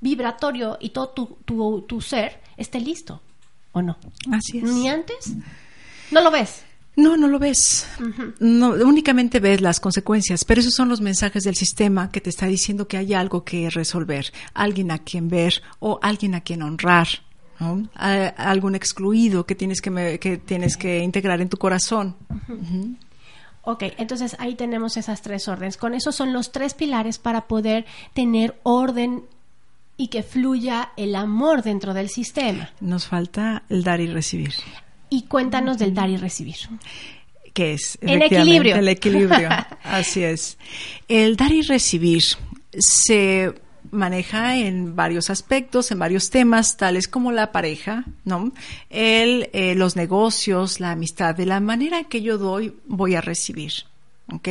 Speaker 2: vibratorio y todo tu, tu, tu ser esté listo. ¿O no?
Speaker 3: Así es.
Speaker 2: Ni antes. No lo ves.
Speaker 3: No, no lo ves. No, únicamente ves las consecuencias, pero esos son los mensajes del sistema que te está diciendo que hay algo que resolver, alguien a quien ver o alguien a quien honrar, ¿no? A- algún excluido que tienes que, me- que tienes que integrar en tu corazón.
Speaker 2: Ok, entonces ahí tenemos esas tres órdenes. Con eso son los tres pilares para poder tener orden y que fluya el amor dentro del sistema.
Speaker 3: Nos falta el dar y recibir,
Speaker 2: Y cuéntanos del dar y recibir.
Speaker 3: que es
Speaker 2: En
Speaker 3: efectivamente,
Speaker 2: equilibrio.
Speaker 3: el equilibrio. Así es. El dar y recibir se maneja en varios aspectos, en varios temas, tales como la pareja, ¿no? El, eh, los negocios, la amistad, de la manera que yo doy, voy a recibir, ¿ok?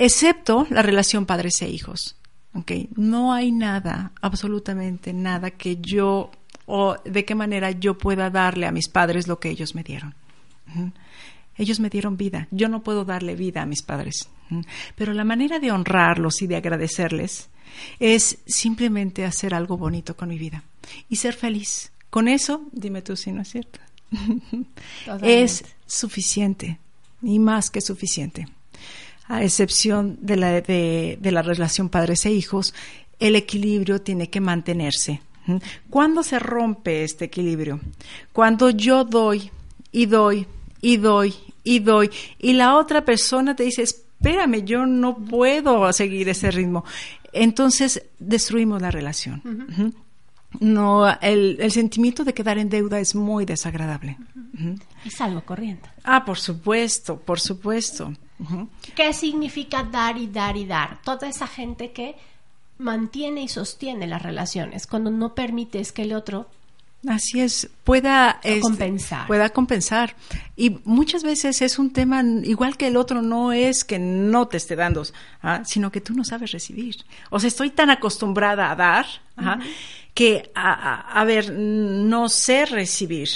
Speaker 3: excepto la relación padres e hijos. Okay. No hay nada, absolutamente nada que yo o de qué manera yo pueda darle a mis padres lo que ellos me dieron. Ellos me dieron vida, yo no puedo darle vida a mis padres. Pero la manera de honrarlos y de agradecerles es simplemente hacer algo bonito con mi vida y ser feliz. Con eso, dime tú si no es cierto. es suficiente y más que suficiente. A excepción de la, de, la relación padres e hijos, el equilibrio tiene que mantenerse. ¿Cuándo se rompe este equilibrio? Cuando yo doy y doy y doy y doy y la otra persona te dice, espérame, yo no puedo seguir ese ritmo. Entonces destruimos la relación. No, el, el, sentimiento de quedar en deuda es muy desagradable.
Speaker 2: Es algo corriente.
Speaker 3: Ah, por supuesto, por supuesto.
Speaker 2: ¿Qué significa dar y dar y dar? Toda esa gente que mantiene y sostiene las relaciones, cuando no permites que el otro
Speaker 3: Así es, pueda
Speaker 2: este, compensar.
Speaker 3: Pueda compensar. Y muchas veces es un tema, igual que el otro, no es que no te esté dando, ¿ah? sino que tú no sabes recibir. O sea, estoy tan acostumbrada a dar ¿ah? que, a, ver, no sé recibir.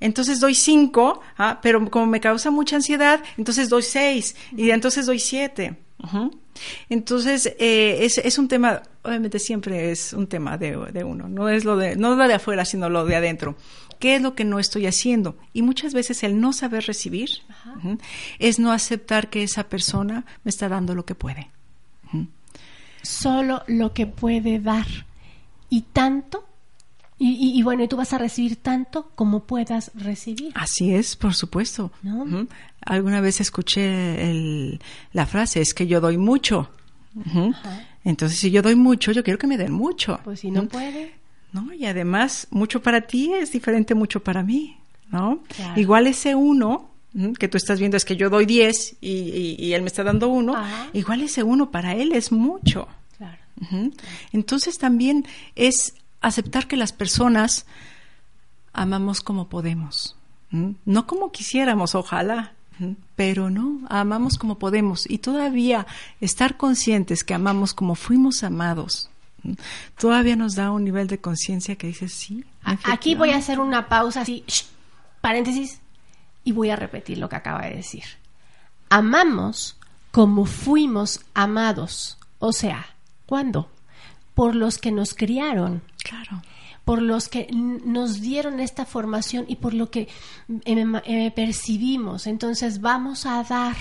Speaker 3: Entonces doy cinco, pero como me causa mucha ansiedad, entonces doy seis y entonces doy siete. Entonces, eh, es, es, un tema, obviamente siempre es un tema de, uno, no es lo de, no lo de afuera, sino lo de adentro. ¿Qué es lo que no estoy haciendo? Y muchas veces el no saber recibir es no aceptar que esa persona me está dando lo que puede.
Speaker 2: Solo lo que puede dar. Y tanto y, bueno, y tú vas a recibir tanto como puedas recibir.
Speaker 3: Así es, por supuesto. Alguna vez escuché la frase, es que yo doy mucho. Entonces, si yo doy mucho, yo quiero que me den mucho.
Speaker 2: Pues si no puede.
Speaker 3: No, y además, mucho para ti es diferente mucho para mí, ¿no? Igual ese uno que tú estás viendo es que yo doy diez y, él me está dando uno, igual ese uno para él es mucho. Claro. Entonces también es aceptar que las personas amamos como podemos, no como quisiéramos, ojalá, pero no, amamos como podemos y todavía estar conscientes que amamos como fuimos amados. Todavía nos da un nivel de conciencia que dice sí.
Speaker 2: Aquí voy a hacer una pausa así, paréntesis, y voy a repetir lo que acaba de decir. Amamos como fuimos amados. O sea, ¿cuándo? Por los que nos criaron,
Speaker 3: Claro.
Speaker 2: Por los que nos dieron esta formación y por lo que em, em, percibimos. Entonces vamos a dar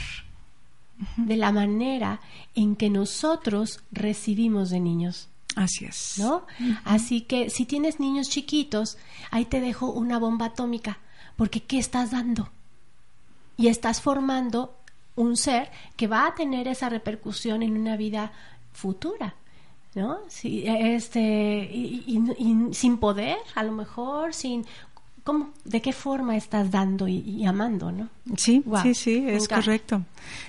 Speaker 2: de la manera en que nosotros recibimos de niños.
Speaker 3: Así es.
Speaker 2: ¿No? Así que si tienes niños chiquitos, ahí te dejo una bomba atómica, porque ¿qué estás dando? Y estás formando un ser que va a tener esa repercusión en una vida futura. ¿No? Sí, este, y, sin poder, a lo mejor, sin... ¿Cómo, ¿De qué forma estás dando y, amando, no?
Speaker 3: Sí, sí, sí, es correcto.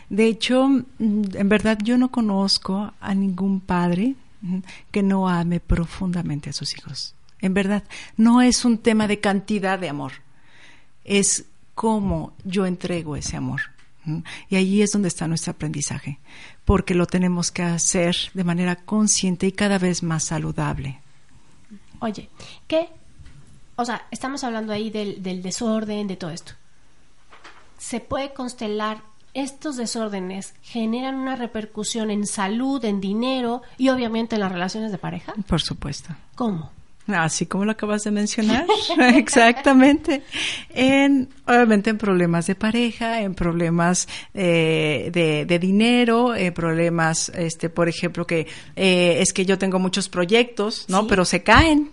Speaker 3: De hecho, mm, en verdad yo no conozco a ningún padre mm, que no ame profundamente a sus hijos. En verdad, no es un tema de cantidad de amor, es cómo yo entrego ese amor. Y allí es donde está nuestro aprendizaje, porque lo tenemos que hacer de manera consciente y cada vez más saludable.
Speaker 2: Oye, ¿qué? O sea, estamos hablando ahí del, desorden, de todo esto. ¿Se puede constelar estos desórdenes generan una repercusión en salud, en dinero y obviamente en las relaciones de pareja?
Speaker 3: Por supuesto.
Speaker 2: ¿Cómo?
Speaker 3: Así como lo acabas de mencionar, exactamente. En, obviamente en problemas de pareja, en problemas eh, de, dinero, en problemas, este, por ejemplo, que eh, es que yo tengo muchos proyectos, ¿no? Pero se caen.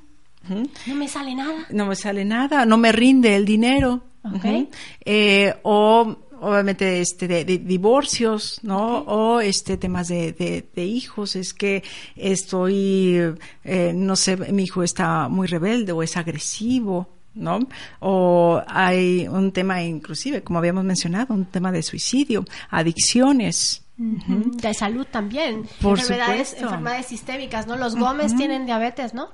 Speaker 2: No me sale nada.
Speaker 3: No me sale nada, no me rinde el dinero.
Speaker 2: Okay.
Speaker 3: Eh, o obviamente este de, divorcios no o este temas de, de, hijos es que estoy eh, no sé mi hijo está muy rebelde o es agresivo ¿no? O hay un tema inclusive, como habíamos mencionado, un tema de suicidio, adicciones.
Speaker 2: De salud también.
Speaker 3: Por
Speaker 2: enfermedades, enfermedades sistémicas, ¿no? Los Gómez tienen diabetes, ¿no?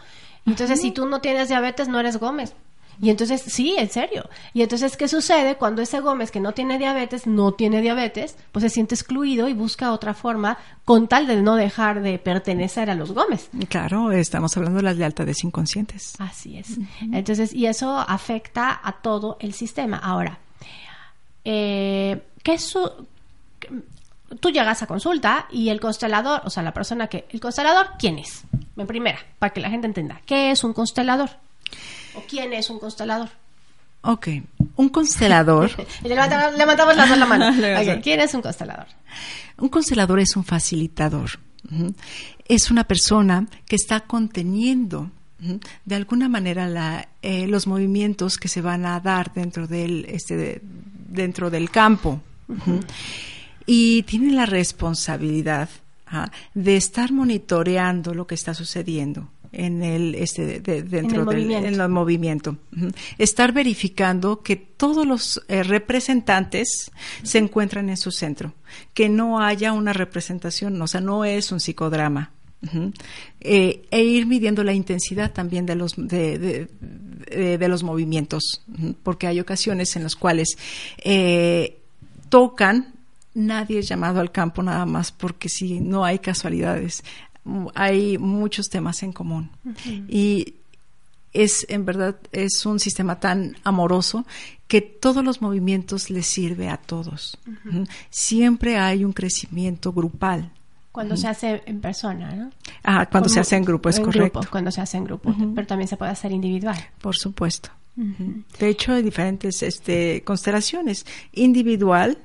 Speaker 2: Entonces, si tú no tienes diabetes, no eres Gómez. Y entonces, sí, en serio. Y entonces, ¿qué sucede cuando ese Gómez que no tiene diabetes, no tiene diabetes, pues se siente excluido y busca otra forma con tal de no dejar de pertenecer a los Gómez?
Speaker 3: Claro, estamos hablando de las lealtades inconscientes.
Speaker 2: Así es. Entonces, y eso afecta a todo el sistema. Ahora, eh, ¿qué es su, tú llegas a consulta y el constelador, o sea, la persona que... ¿El constelador quién es? En primera, para que la gente entienda. ¿Qué es un constelador? ¿O quién es un constelador?
Speaker 3: Ok, un constelador...
Speaker 2: levantamos, las dos la mano. ¿Quién es un constelador?
Speaker 3: Un constelador es un facilitador. Es una persona que está conteniendo de alguna manera la, eh, los movimientos que se van a dar dentro del, este, dentro del campo y tiene la responsabilidad de estar monitoreando lo que está sucediendo en el este dentro del movimiento, estar verificando que todos los eh, representantes se encuentran en su centro que no haya una representación o sea no es un psicodrama. Eh, e ir midiendo la intensidad también de los de, de, los movimientos porque hay ocasiones en las cuales eh, tocan nadie es llamado al campo nada más porque si no hay casualidades, hay muchos temas en común. Y es en verdad es un sistema tan amoroso que todos los movimientos les sirve a todos. Siempre hay un crecimiento grupal.
Speaker 2: Cuando se hace en persona, ¿no?
Speaker 3: Ah, cuando se hace en grupo, es correcto.
Speaker 2: cuando se hace en grupo, pero también se puede hacer individual.
Speaker 3: Por supuesto. De hecho, hay diferentes este, constelaciones. Individual,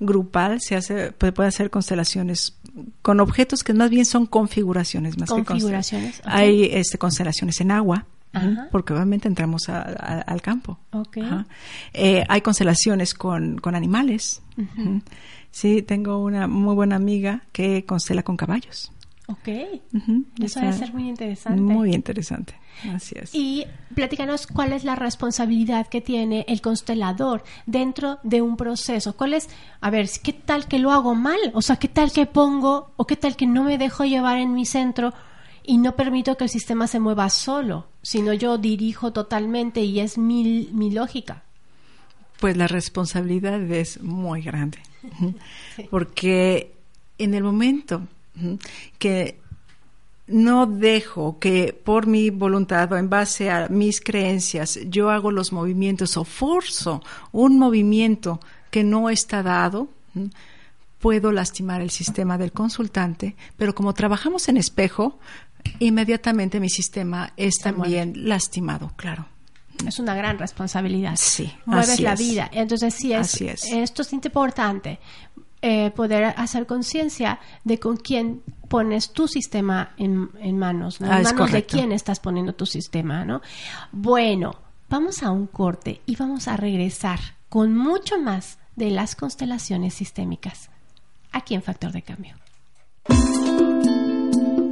Speaker 3: grupal, se hace, puede, hacer constelaciones con objetos que más bien son configuraciones más
Speaker 2: configuraciones,
Speaker 3: que Hay este, constelaciones en agua. Porque obviamente entramos al campo. Eh, hay constelaciones con, con animales. Sí, tengo una muy buena amiga que constela con caballos.
Speaker 2: Ok. Eso debe ser muy interesante.
Speaker 3: Muy interesante. Así es.
Speaker 2: Y platícanos cuál es la responsabilidad que tiene el constelador dentro de un proceso. ¿Cuál es, a ver, qué tal que lo hago mal? O sea, ¿qué tal que pongo o qué tal que no me dejo llevar en mi centro y no permito que el sistema se mueva solo, sino yo dirijo totalmente y es mi, mi lógica?
Speaker 3: Pues la responsabilidad es muy grande. Porque en el momento que no dejo que por mi voluntad o en base a mis creencias yo hago los movimientos o forzo un movimiento que no está dado, puedo lastimar el sistema del consultante, pero como trabajamos en espejo, inmediatamente mi sistema es también lastimado, claro.
Speaker 2: Es una gran responsabilidad.
Speaker 3: Sí.
Speaker 2: Mueves la vida. Entonces, sí, es, esto es importante. Eh, poder hacer conciencia de con quién pones tu sistema en, manos, ¿no? en ah, manos de quién estás poniendo tu sistema, ¿no? Bueno, vamos a un corte y vamos a regresar con mucho más de las constelaciones sistémicas aquí en Factor de Cambio.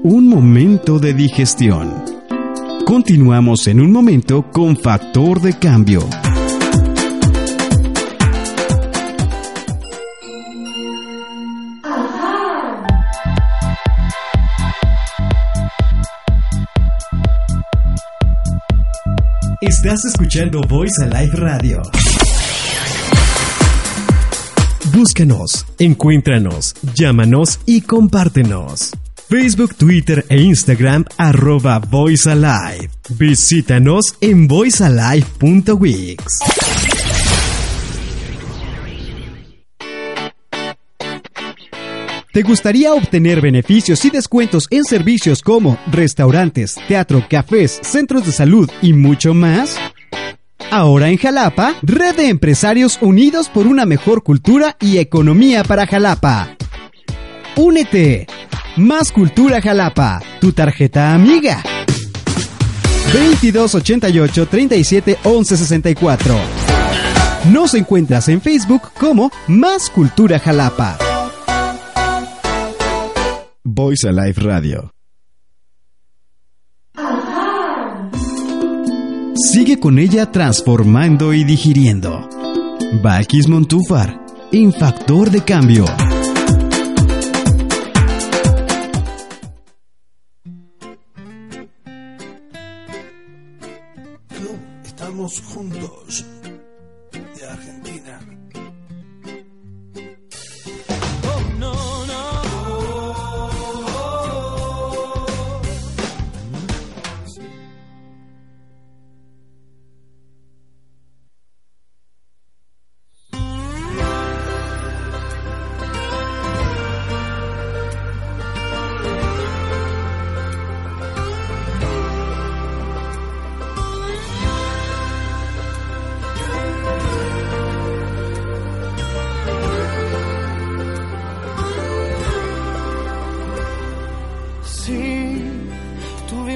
Speaker 1: Un momento de digestión. Continuamos en un momento con Factor de Cambio. Estás escuchando Voice Alive Radio. Búscanos, encuéntranos, llámanos y compártenos. Facebook, Twitter e Instagram arroba Voice Alive. Visítanos en voicealive.wix. ¿Te gustaría obtener beneficios y descuentos en servicios como restaurantes, teatro, cafés, centros de salud y mucho más? Ahora en Jalapa, Red de Empresarios Unidos por una mejor cultura y economía para Jalapa. Únete. Más Cultura Jalapa, tu tarjeta amiga. 2288 37 64. Nos encuentras en Facebook como Más Cultura Jalapa. Voice Alive Radio. Sigue con ella transformando y digiriendo. Bakis Montúfar, en Factor de Cambio.
Speaker 4: mundos de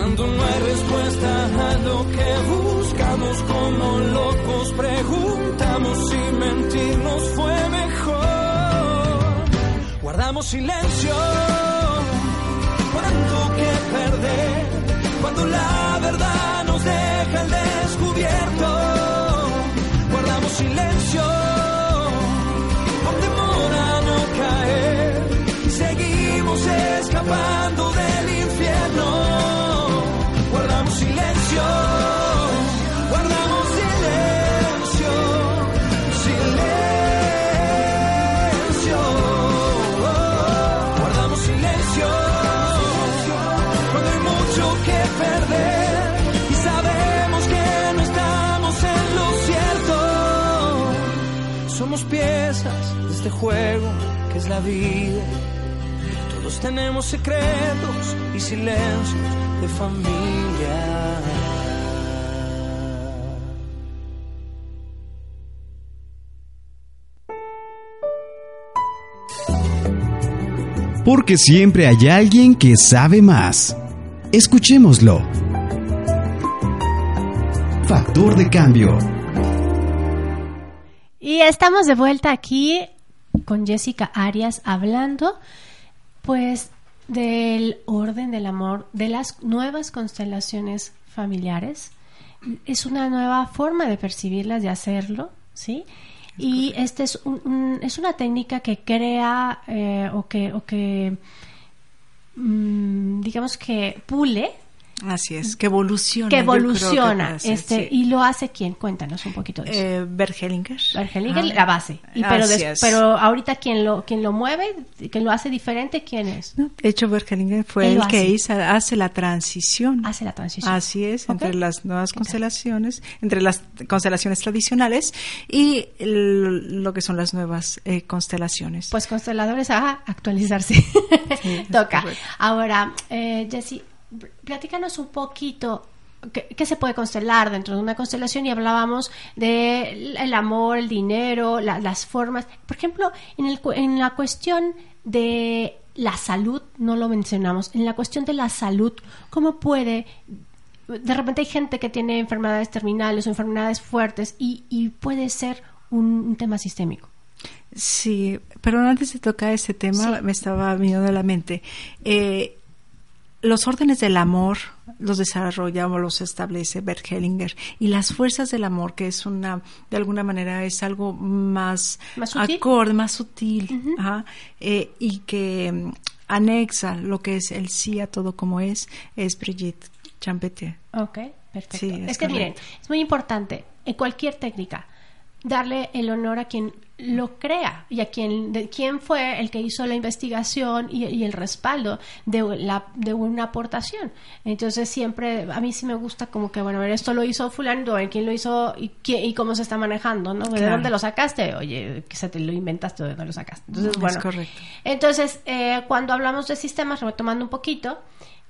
Speaker 4: cuando no hay respuesta a lo que buscamos como locos, preguntamos si mentirnos fue mejor. Guardamos silencio, cuánto que perder, cuando la verdad nos deja al descubierto. Guardamos silencio, por temor a no caer, seguimos escapando del este juego que es la vida. Todos tenemos secretos y silencios de familia.
Speaker 1: Porque siempre hay alguien que sabe más. Escuchémoslo. Factor de cambio.
Speaker 2: Y estamos de vuelta aquí con Jessica Arias hablando, pues del orden del amor, de las nuevas constelaciones familiares. Es una nueva forma de percibirlas, de hacerlo, ¿sí? Y este es, un, es una técnica que crea eh, o que, o que mm, digamos que pule
Speaker 3: Así es, que evoluciona.
Speaker 2: Que evoluciona. este, ¿Y lo hace quién? Cuéntanos un poquito de eso.
Speaker 3: Eh, Bergelinger.
Speaker 2: Bergelinger, la base. Y pero, pero ahorita quien lo, quien lo mueve, quien lo hace diferente, ¿quién es?
Speaker 3: de hecho, Bergelinger fue el que hace la transición.
Speaker 2: Hace la transición.
Speaker 3: Así es, entre las nuevas constelaciones, entre las constelaciones tradicionales y lo que son las nuevas eh, constelaciones.
Speaker 2: Pues consteladores a actualizarse. Toca. Ahora, eh, Jessie, platícanos un poquito ¿qué, se puede constelar dentro de una constelación? Y hablábamos del el amor, el dinero, las formas. Por ejemplo, en, el, en la cuestión de la salud, no lo mencionamos, en la cuestión de la salud, ¿cómo puede de repente hay gente que tiene enfermedades terminales o enfermedades fuertes y, puede ser un, tema sistémico.
Speaker 3: Sí, pero antes de tocar ese tema me estaba viniendo a la mente. Eh, los órdenes del amor los desarrolla o los establece Bert Hellinger y las fuerzas del amor que es una de alguna manera es algo más, acorde más sutil eh, y que mm, anexa lo que es el sí a todo como es es Brigitte Champetier.
Speaker 2: Ok, perfecto. es, que miren, es muy importante en cualquier técnica darle el honor a quien lo crea y a quien de quién fue el que hizo la investigación y, el respaldo de la de una aportación. Entonces siempre a mí sí me gusta como que bueno a ver esto lo hizo fulano a quién lo hizo y, y cómo se está manejando no de dónde lo sacaste oye que se te lo inventaste de dónde lo sacaste entonces bueno.
Speaker 3: correcto.
Speaker 2: entonces eh, cuando hablamos de sistemas retomando un poquito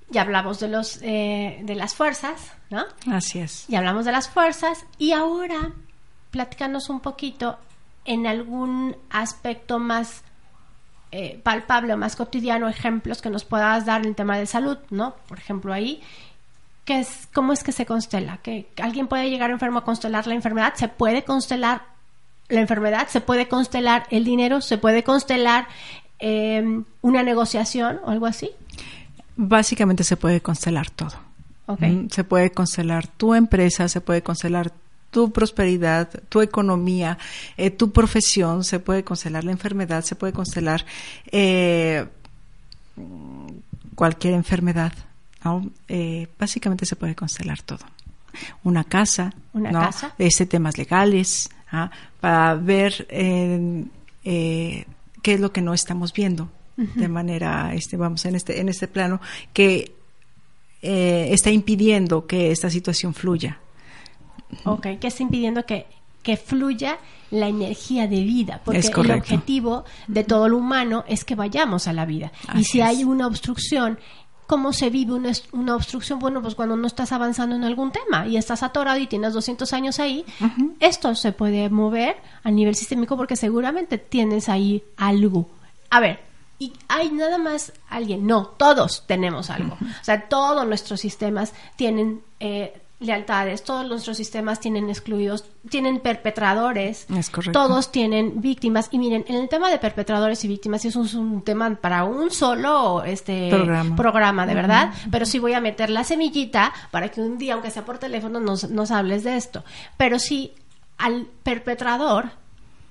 Speaker 2: ya hablamos de los eh, de las fuerzas no
Speaker 3: así es.
Speaker 2: Ya hablamos de las fuerzas y ahora platícanos un poquito en algún aspecto más eh, palpable o más cotidiano, ejemplos que nos puedas dar en el tema de salud, ¿no? Por ejemplo, ahí, ¿qué es, ¿cómo es que se constela? ¿Que alguien puede llegar enfermo a constelar la enfermedad? ¿Se puede constelar la enfermedad? ¿Se puede constelar el dinero? ¿Se puede constelar em, una negociación o algo así?
Speaker 3: Básicamente se puede constelar todo.
Speaker 2: Okay.
Speaker 3: Se puede constelar tu empresa, se puede constelar tu prosperidad, tu economía, eh, tu profesión, se puede constelar la enfermedad, se puede constelar eh, cualquier enfermedad. Eh, básicamente se puede constelar todo. Una casa,
Speaker 2: Una casa.
Speaker 3: Este, temas legales, ¿ah? para ver qué es lo que no estamos viendo de manera, este, vamos, en este, en este plano, que está impidiendo que esta situación fluya.
Speaker 2: Ok, que está impidiendo que, que fluya la energía de vida, porque el objetivo de todo lo humano es que vayamos a la vida. y si hay una obstrucción, ¿cómo se vive una, una, obstrucción? Bueno, pues cuando no estás avanzando en algún tema y estás atorado y tienes 200 años ahí, esto se puede mover a nivel sistémico porque seguramente tienes ahí algo. A ver, y hay nada más alguien, no, todos tenemos algo. O sea, todos nuestros sistemas tienen eh, lealtades, todos nuestros sistemas tienen excluidos, tienen perpetradores, todos tienen víctimas. Y miren, en el tema de perpetradores y víctimas, eso es un tema para un solo este programa, de verdad, pero sí voy a meter la semillita para que un día, aunque sea por teléfono, nos, nos hables de esto. Pero sí, al perpetrador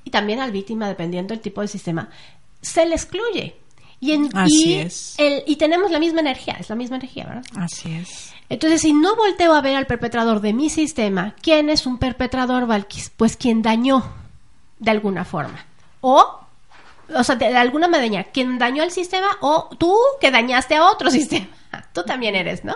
Speaker 2: y también al víctima, dependiendo del tipo de sistema, se le excluye. Y, en,
Speaker 3: Así es.
Speaker 2: El, y tenemos la misma energía, es la misma energía, ¿verdad?
Speaker 3: Así es.
Speaker 2: Entonces, si no volteo a ver al perpetrador de mi sistema, ¿quién es un perpetrador, Valkis? Pues quien dañó de alguna forma. O, o sea, de, alguna manera, quien dañó el sistema o tú que dañaste a otro sistema. Tú también eres, ¿no?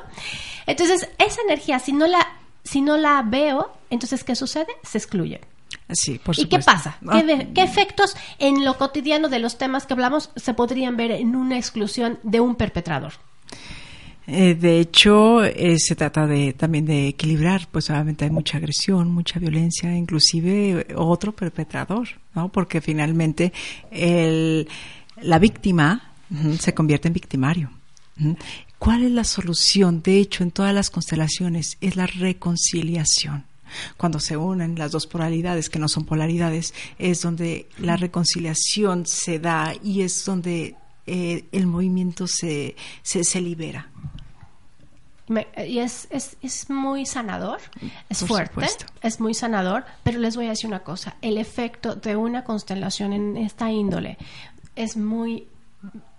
Speaker 2: Entonces, esa energía, si no la, si no la veo, entonces, ¿qué sucede? Se excluye.
Speaker 3: Sí, por
Speaker 2: ¿Y qué pasa? ¿Qué, ¿Qué, efectos en lo cotidiano de los temas que hablamos se podrían ver en una exclusión de un perpetrador?
Speaker 3: Eh, de hecho, eh, se trata de también de equilibrar, pues obviamente hay mucha agresión, mucha violencia, inclusive otro perpetrador, ¿no? Porque finalmente el, la víctima se convierte en victimario. ¿Cuál es la solución? De hecho, en todas las constelaciones es la reconciliación. Cuando se unen las dos polaridades, que no son polaridades, es donde la reconciliación se da y es donde eh, el movimiento se, se, libera.
Speaker 2: Y es, es, es, muy sanador, es fuerte, es muy sanador, pero les voy a decir una cosa, el efecto de una constelación en esta índole es muy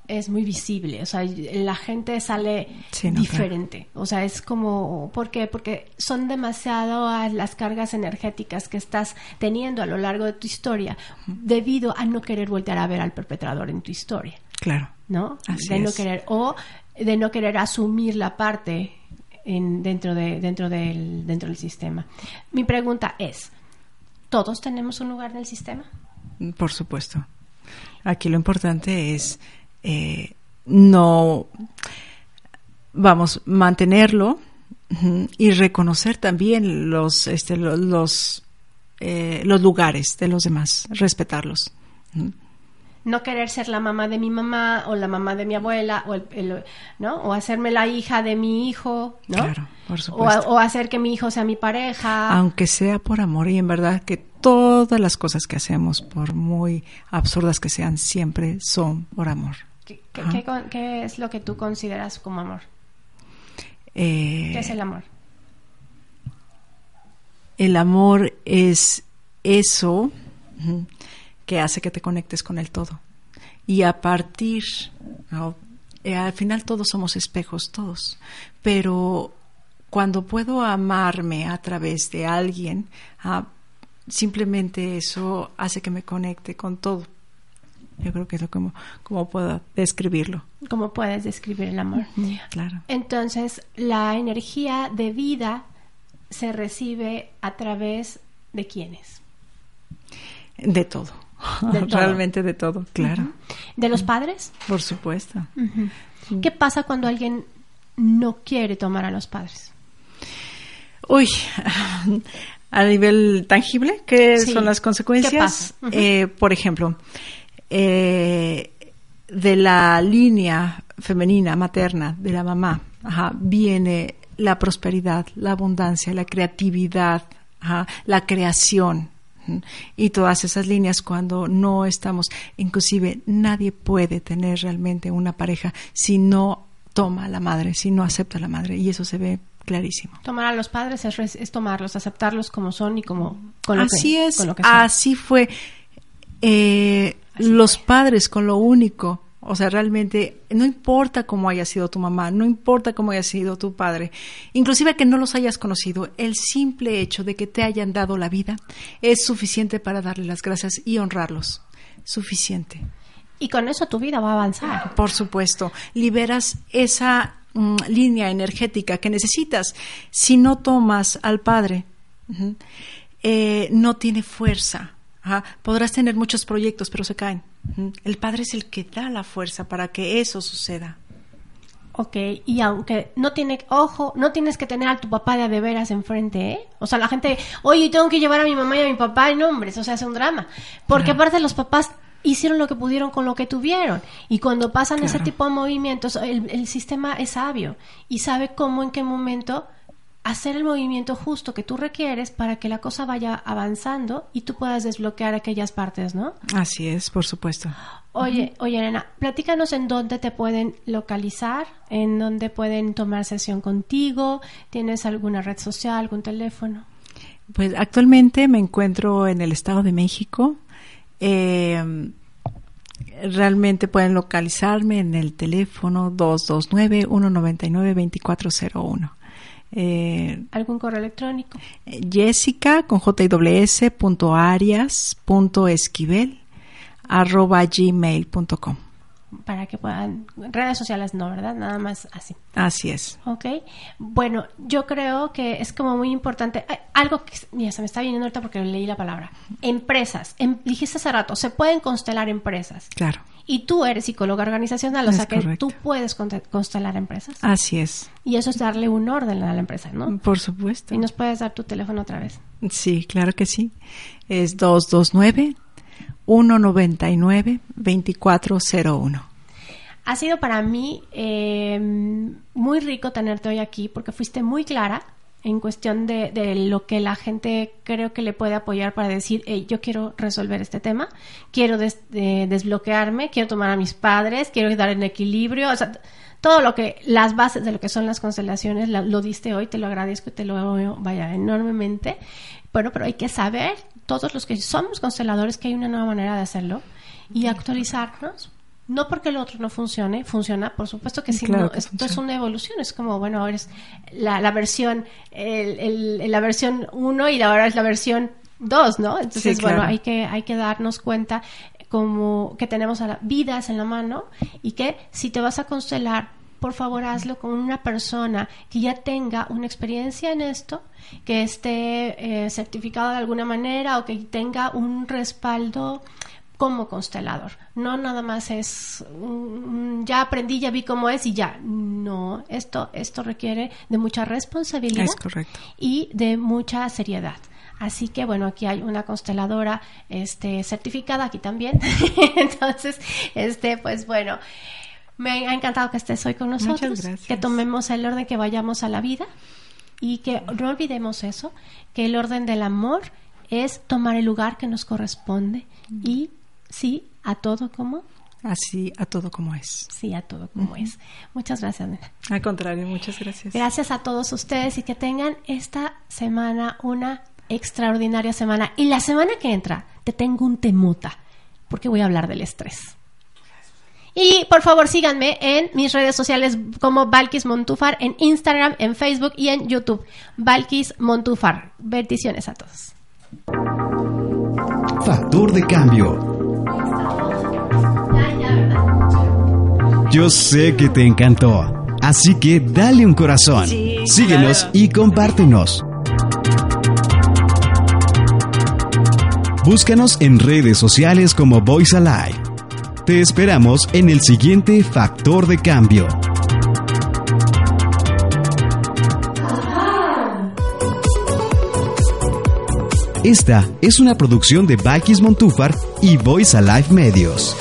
Speaker 2: es muy visible, o sea, la gente sale diferente, o sea, es como, ¿por qué? Porque son demasiado las cargas energéticas que estás teniendo a lo largo de tu historia debido a no querer voltear a ver al perpetrador en tu historia.
Speaker 3: Claro.
Speaker 2: ¿No? de no querer o de no querer asumir la parte en, dentro de dentro del dentro del sistema. Mi pregunta es, ¿todos tenemos un lugar en el sistema?
Speaker 3: Por supuesto. Aquí lo importante es eh, no, vamos, mantenerlo y reconocer también los, este, los, eh, los lugares de los demás, respetarlos.
Speaker 2: No querer ser la mamá de mi mamá o la mamá de mi abuela o, el, ¿no? o hacerme la hija de mi hijo, ¿no?
Speaker 3: Claro, por supuesto.
Speaker 2: O, hacer que mi hijo sea mi pareja.
Speaker 3: Aunque sea por amor y en verdad que todas las cosas que hacemos, por muy absurdas que sean, siempre son por amor.
Speaker 2: ¿Qué, qué es lo que tú consideras como amor?
Speaker 3: Eh,
Speaker 2: ¿Qué es el amor?
Speaker 3: El amor es eso que hace que te conectes con el todo. Y a partir, eh, al final todos somos espejos, todos, pero cuando puedo amarme a través de alguien, ah, simplemente eso hace que me conecte con todo. Yo creo que es lo como, como puedo describirlo.
Speaker 2: ¿Cómo puedes describir el amor?
Speaker 3: Claro.
Speaker 2: Entonces, la energía de vida se recibe a través de quiénes?
Speaker 3: De todo. Realmente de todo, claro.
Speaker 2: ¿De los padres?
Speaker 3: Por supuesto.
Speaker 2: ¿Qué pasa cuando alguien no quiere tomar a los padres?
Speaker 3: Uy, a nivel tangible, ¿qué son las consecuencias? Eh, por ejemplo, eh, de la línea femenina, materna, de la mamá, viene la prosperidad, la abundancia, la creatividad, la creación. Y todas esas líneas cuando no estamos, inclusive nadie puede tener realmente una pareja si no toma a la madre, si no acepta a la madre. Y eso se ve clarísimo.
Speaker 2: Tomar a los padres es, tomarlos, aceptarlos como son y como
Speaker 3: con lo así es, así fue. Eh, los padres con lo único, o sea, realmente no importa cómo haya sido tu mamá, no importa cómo haya sido tu padre, inclusive que no los hayas conocido, el simple hecho de que te hayan dado la vida es suficiente para darle las gracias y honrarlos. Suficiente.
Speaker 2: Y con eso tu vida va a avanzar.
Speaker 3: Por supuesto, liberas esa mm, línea energética que necesitas. Si no tomas al Padre, eh, no tiene fuerza Podrás tener muchos proyectos, pero se caen. El Padre es el que da la fuerza para que eso suceda.
Speaker 2: Ok, y aunque no tiene, ojo, no tienes que tener a tu papá de, de veras enfrente, ¿eh? O sea, la gente, oye, tengo que llevar a mi mamá y a mi papá, no, hombre, eso se hace un drama. Porque aparte los papás hicieron lo que pudieron con lo que tuvieron. Y cuando pasan ese tipo de movimientos, el, el, sistema es sabio y sabe cómo, en qué momento hacer el movimiento justo que tú requieres para que la cosa vaya avanzando y tú puedas desbloquear aquellas partes, ¿no?
Speaker 3: Así es, por supuesto.
Speaker 2: Oye, oye, Elena, platícanos en dónde te pueden localizar, en dónde pueden tomar sesión contigo, ¿tienes alguna red social, algún teléfono?
Speaker 3: Pues actualmente me encuentro en el Estado de México. Eh, realmente pueden localizarme en el teléfono 229-199-2401.
Speaker 2: Eh, ¿Algún correo electrónico?
Speaker 3: Jessica con esquivel arroba gmail.com
Speaker 2: para que puedan redes sociales no, ¿verdad? Nada más así.
Speaker 3: Así es.
Speaker 2: Ok. Bueno, yo creo que es como muy importante algo que se me está viniendo ahorita porque leí la palabra. Empresas. Em, dijiste hace rato, se pueden constelar empresas.
Speaker 3: Claro.
Speaker 2: Y tú eres psicóloga organizacional, o sea que tú puedes constelar empresas.
Speaker 3: Así es.
Speaker 2: Y eso es darle un orden a la empresa, ¿no?
Speaker 3: Por supuesto.
Speaker 2: ¿Y nos puedes dar tu teléfono otra vez?
Speaker 3: Sí, claro que sí. Es 229 199 2401.
Speaker 2: Ha sido para mí eh, muy rico tenerte hoy aquí porque fuiste muy clara en cuestión de, lo que la gente creo que le puede apoyar para decir, hey, yo quiero resolver este tema, quiero desbloquearme, quiero tomar a mis padres, quiero dar en equilibrio, o sea, todo lo que, las bases de lo que son las constelaciones, lo diste hoy, te lo agradezco y te lo vaya enormemente. Bueno, pero hay que saber, todos los que somos consteladores, que hay una nueva manera de hacerlo y actualizarnos no porque el otro no funcione, funciona, por supuesto que sí, no, esto es una evolución, es como, bueno, ahora es la, la versión, el, la versión 1 y ahora es la versión 2, ¿no? Entonces, bueno, hay que, hay que darnos cuenta como que tenemos a vidas en la mano y que si te vas a constelar, por favor hazlo con una persona que ya tenga una experiencia en esto, que esté eh, certificado de alguna manera o que tenga un respaldo como constelador. No nada más es ya aprendí, ya vi cómo es y ya. No, esto esto requiere de mucha responsabilidad y de mucha seriedad. Así que bueno, aquí hay una consteladora este certificada aquí también. Entonces, este pues bueno, me ha encantado que estés hoy con nosotros, que tomemos el orden que vayamos a la vida y que no olvidemos eso, que el orden del amor es tomar el lugar que nos corresponde y sí a todo como
Speaker 3: Así, a todo como es.
Speaker 2: Sí, a todo como es. Muchas gracias, Nena.
Speaker 3: Al contrario, muchas gracias.
Speaker 2: Gracias a todos ustedes y que tengan esta semana una extraordinaria semana. Y la semana que entra te tengo un temuta, porque voy a hablar del estrés. Y por favor síganme en mis redes sociales como Valkis Montufar, en Instagram, en Facebook y en YouTube. Valkis Montufar. Bendiciones a todos.
Speaker 1: Factor de cambio. Yo sé que te encantó, así que dale un corazón, síguenos y compártenos. Búscanos en redes sociales como Voice Alive. Te esperamos en el siguiente Factor de Cambio. Esta es una producción de Bakis Montúfar y Voice Alive Medios.